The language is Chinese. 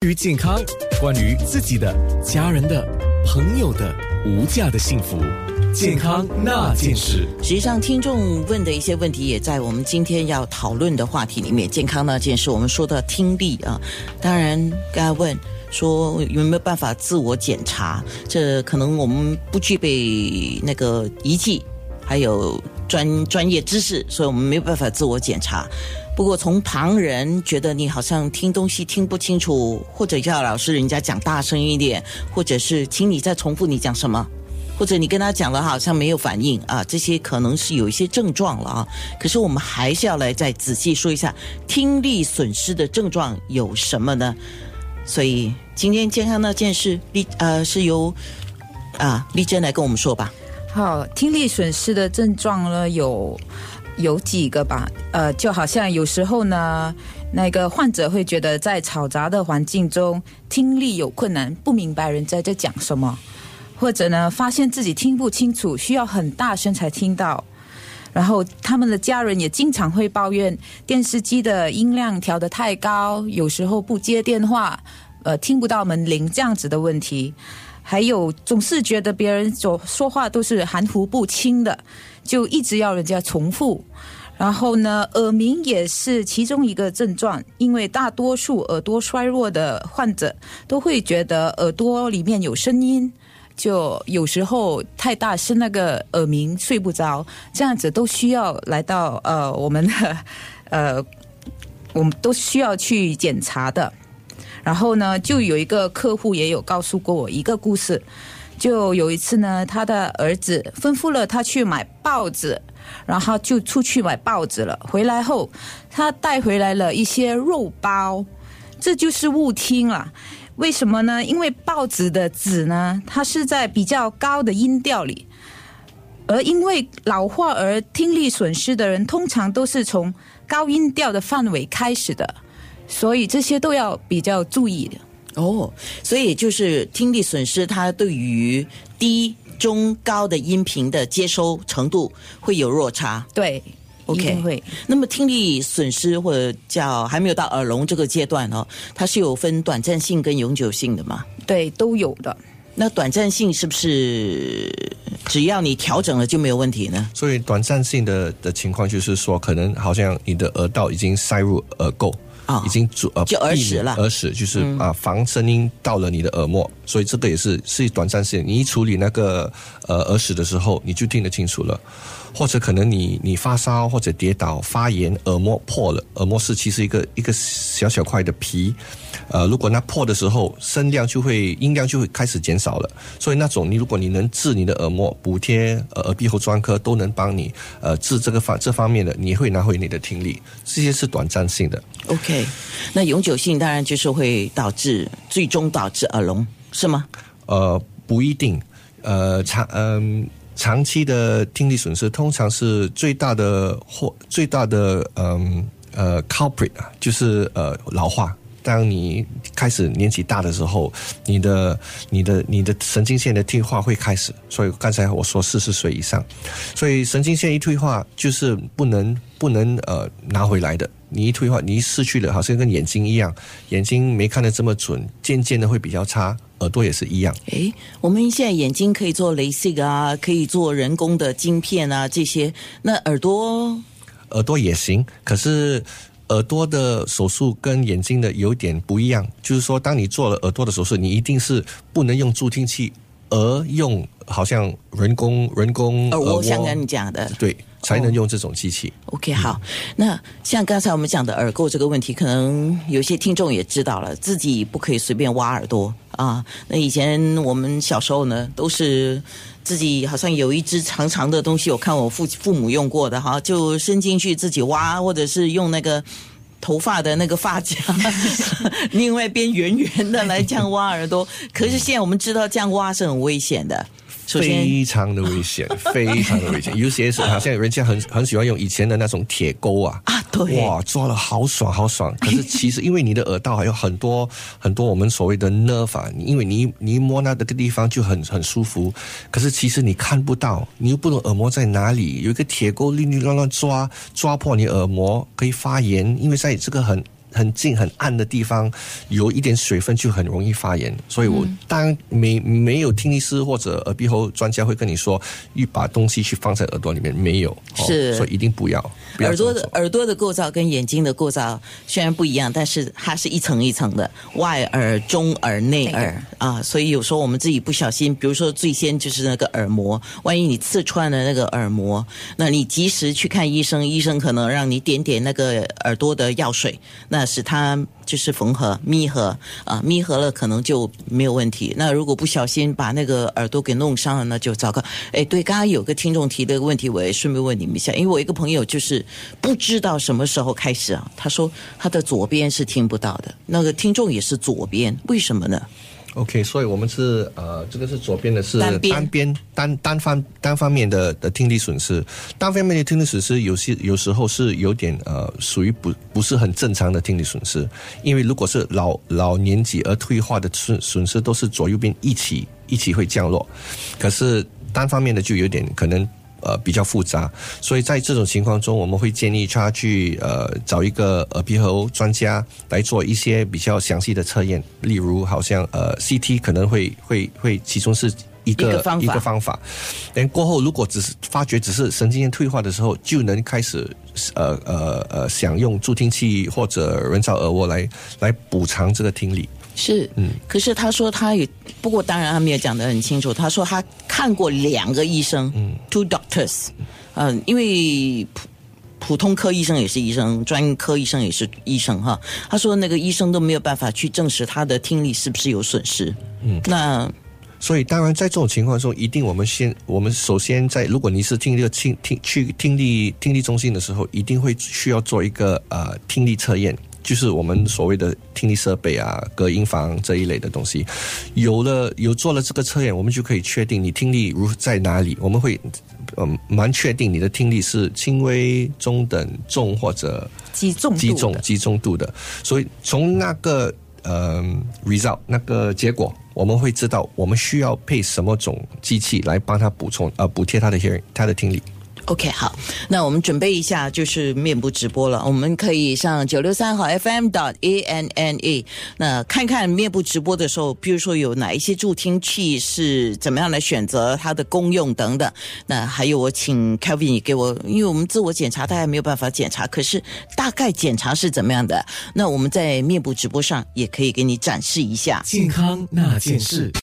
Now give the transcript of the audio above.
关于健康，关于自己的、家人的、朋友的无价的幸福，健康那件事。实际上，听众问的一些问题也在我们今天要讨论的话题里面。健康那件事，我们说到听力啊，当然刚才问说有没有办法自我检查？这可能我们不具备那个仪器，还有专专业知识，所以我们没有办法自我检查。不过，从旁人觉得你好像听东西听不清楚，或者叫老师人家讲大声一点，或者是请你再重复你讲什么，或者你跟他讲了好像没有反应啊，这些可能是有一些症状了啊。可是我们还是要来再仔细说一下听力损失的症状有什么呢？所以今天健康那件事，丽呃是由啊丽珍来跟我们说吧。好，听力损失的症状呢有。有几个吧，呃，就好像有时候呢，那个患者会觉得在嘈杂的环境中听力有困难，不明白人家在讲什么，或者呢，发现自己听不清楚，需要很大声才听到。然后他们的家人也经常会抱怨电视机的音量调得太高，有时候不接电话，呃，听不到门铃这样子的问题。还有总是觉得别人所说话都是含糊不清的。就一直要人家重复，然后呢，耳鸣也是其中一个症状，因为大多数耳朵衰弱的患者都会觉得耳朵里面有声音，就有时候太大声，那个耳鸣睡不着，这样子都需要来到呃我们的呃，我们都需要去检查的。然后呢，就有一个客户也有告诉过我一个故事。就有一次呢，他的儿子吩咐了他去买报纸，然后就出去买报纸了。回来后，他带回来了一些肉包，这就是误听了。为什么呢？因为报纸的纸呢，它是在比较高的音调里，而因为老化而听力损失的人，通常都是从高音调的范围开始的，所以这些都要比较注意的。哦，所以就是听力损失，它对于低、中、高的音频的接收程度会有落差。对，OK，会。那么听力损失或者叫还没有到耳聋这个阶段哦，它是有分短暂性跟永久性的嘛？对，都有的。那短暂性是不是只要你调整了就没有问题呢？所以短暂性的的情况就是说，可能好像你的耳道已经塞入耳垢。啊，已经阻呃，就耳屎了，耳屎就是啊，防声音到了你的耳膜，所以这个也是是短暂性。你一处理那个呃耳屎的时候，你就听得清楚了。或者可能你你发烧或者跌倒发炎，耳膜破了，耳膜是其实一个一个小小块的皮，呃，如果那破的时候，声量就会音量就会开始减少了。所以那种你如果你能治你的耳膜，补贴耳鼻喉专科都能帮你呃治这个方这方面的，你会拿回你的听力。这些是短暂性的。OK，那永久性当然就是会导致最终导致耳聋，是吗？呃，不一定，呃，长嗯。长期的听力损失通常是最大的或最大的嗯呃 culprit 啊，就是呃老化。当你开始年纪大的时候，你的你的你的神经线的退化会开始。所以刚才我说四十岁以上，所以神经线一退化就是不能不能呃拿回来的。你一退化，你一失去了，好像跟眼睛一样，眼睛没看得这么准，渐渐的会比较差。耳朵也是一样。诶，我们现在眼睛可以做镭射啊，可以做人工的晶片啊，这些。那耳朵，耳朵也行，可是耳朵的手术跟眼睛的有点不一样。就是说，当你做了耳朵的手术，你一定是不能用助听器，而用好像人工人工耳蜗，像刚你讲的，对。才能用这种机器。OK，好。那像刚才我们讲的耳垢这个问题，可能有些听众也知道了，自己不可以随便挖耳朵啊。那以前我们小时候呢，都是自己好像有一只长长的东西，我看我父父母用过的哈，就伸进去自己挖，或者是用那个 头发的那个发夹，另外边圆圆的来这样挖耳朵。可是现在我们知道这样挖是很危险的。非常的危险，非常的危险。有些是好像人家很很喜欢用以前的那种铁钩啊，啊，对，哇，抓了好爽好爽。可是其实因为你的耳道还有很多 很多我们所谓的 nerve，因为你你一摸那个地方就很很舒服。可是其实你看不到，你又不懂耳膜在哪里，有一个铁钩哩哩乱乱抓，抓破你耳膜可以发炎，因为在这个很。很近、很暗的地方，有一点水分就很容易发炎。所以我当然没没有听力师或者耳鼻喉专家会跟你说，一把东西去放在耳朵里面，没有，哦是。所以一定不要。不要耳朵的耳朵的构造跟眼睛的构造虽然不一样，但是它是一层一层的，外耳、中耳、内耳。啊，所以有时候我们自己不小心，比如说最先就是那个耳膜，万一你刺穿了那个耳膜，那你及时去看医生，医生可能让你点点那个耳朵的药水，那那是他就是缝合、密合啊，密合了可能就没有问题。那如果不小心把那个耳朵给弄伤了，那就糟糕。哎，对，刚刚有个听众提的问题，我也顺便问你们一下，因为我一个朋友就是不知道什么时候开始啊，他说他的左边是听不到的，那个听众也是左边，为什么呢？OK，所以我们是呃，这个是左边的是单边。单单单方单方面的的听力损失，单方面的听力损失有些有时候是有点呃属于不不是很正常的听力损失，因为如果是老老年级而退化的损损失都是左右边一起一起会降落，可是单方面的就有点可能。呃，比较复杂，所以在这种情况中，我们会建议他去呃找一个耳鼻喉专家来做一些比较详细的测验，例如好像呃 CT 可能会会会其中是一个一个方法。一个方法，但过后如果只是发觉只是神经元退化的时候，就能开始呃呃呃想用助听器或者人造耳蜗来来补偿这个听力。是，嗯，可是他说他也，不过当然他没有讲得很清楚。他说他看过两个医生，嗯，two doctors，嗯、因为普普通科医生也是医生，专科医生也是医生哈。他说那个医生都没有办法去证实他的听力是不是有损失，嗯，那所以，当然，在这种情况中，一定我们先，我们首先在，如果你是听力听听去听力听力中心的时候，一定会需要做一个呃听力测验，就是我们所谓的听力设备啊、隔音房这一类的东西。有了有做了这个测验，我们就可以确定你听力如在哪里。我们会嗯蛮确定你的听力是轻微、中等、重或者击中度的击中击中度的，所以从那个呃 result 那个结果，我们会知道我们需要配什么种机器来帮他补充呃补贴他的 hearing 他的听力。OK，好，那我们准备一下，就是面部直播了。我们可以上九六三号 FM dot A N N A，那看看面部直播的时候，比如说有哪一些助听器是怎么样来选择它的功用等等。那还有，我请 Kevin 给我，因为我们自我检查大家没有办法检查，可是大概检查是怎么样的？那我们在面部直播上也可以给你展示一下。健康那件事。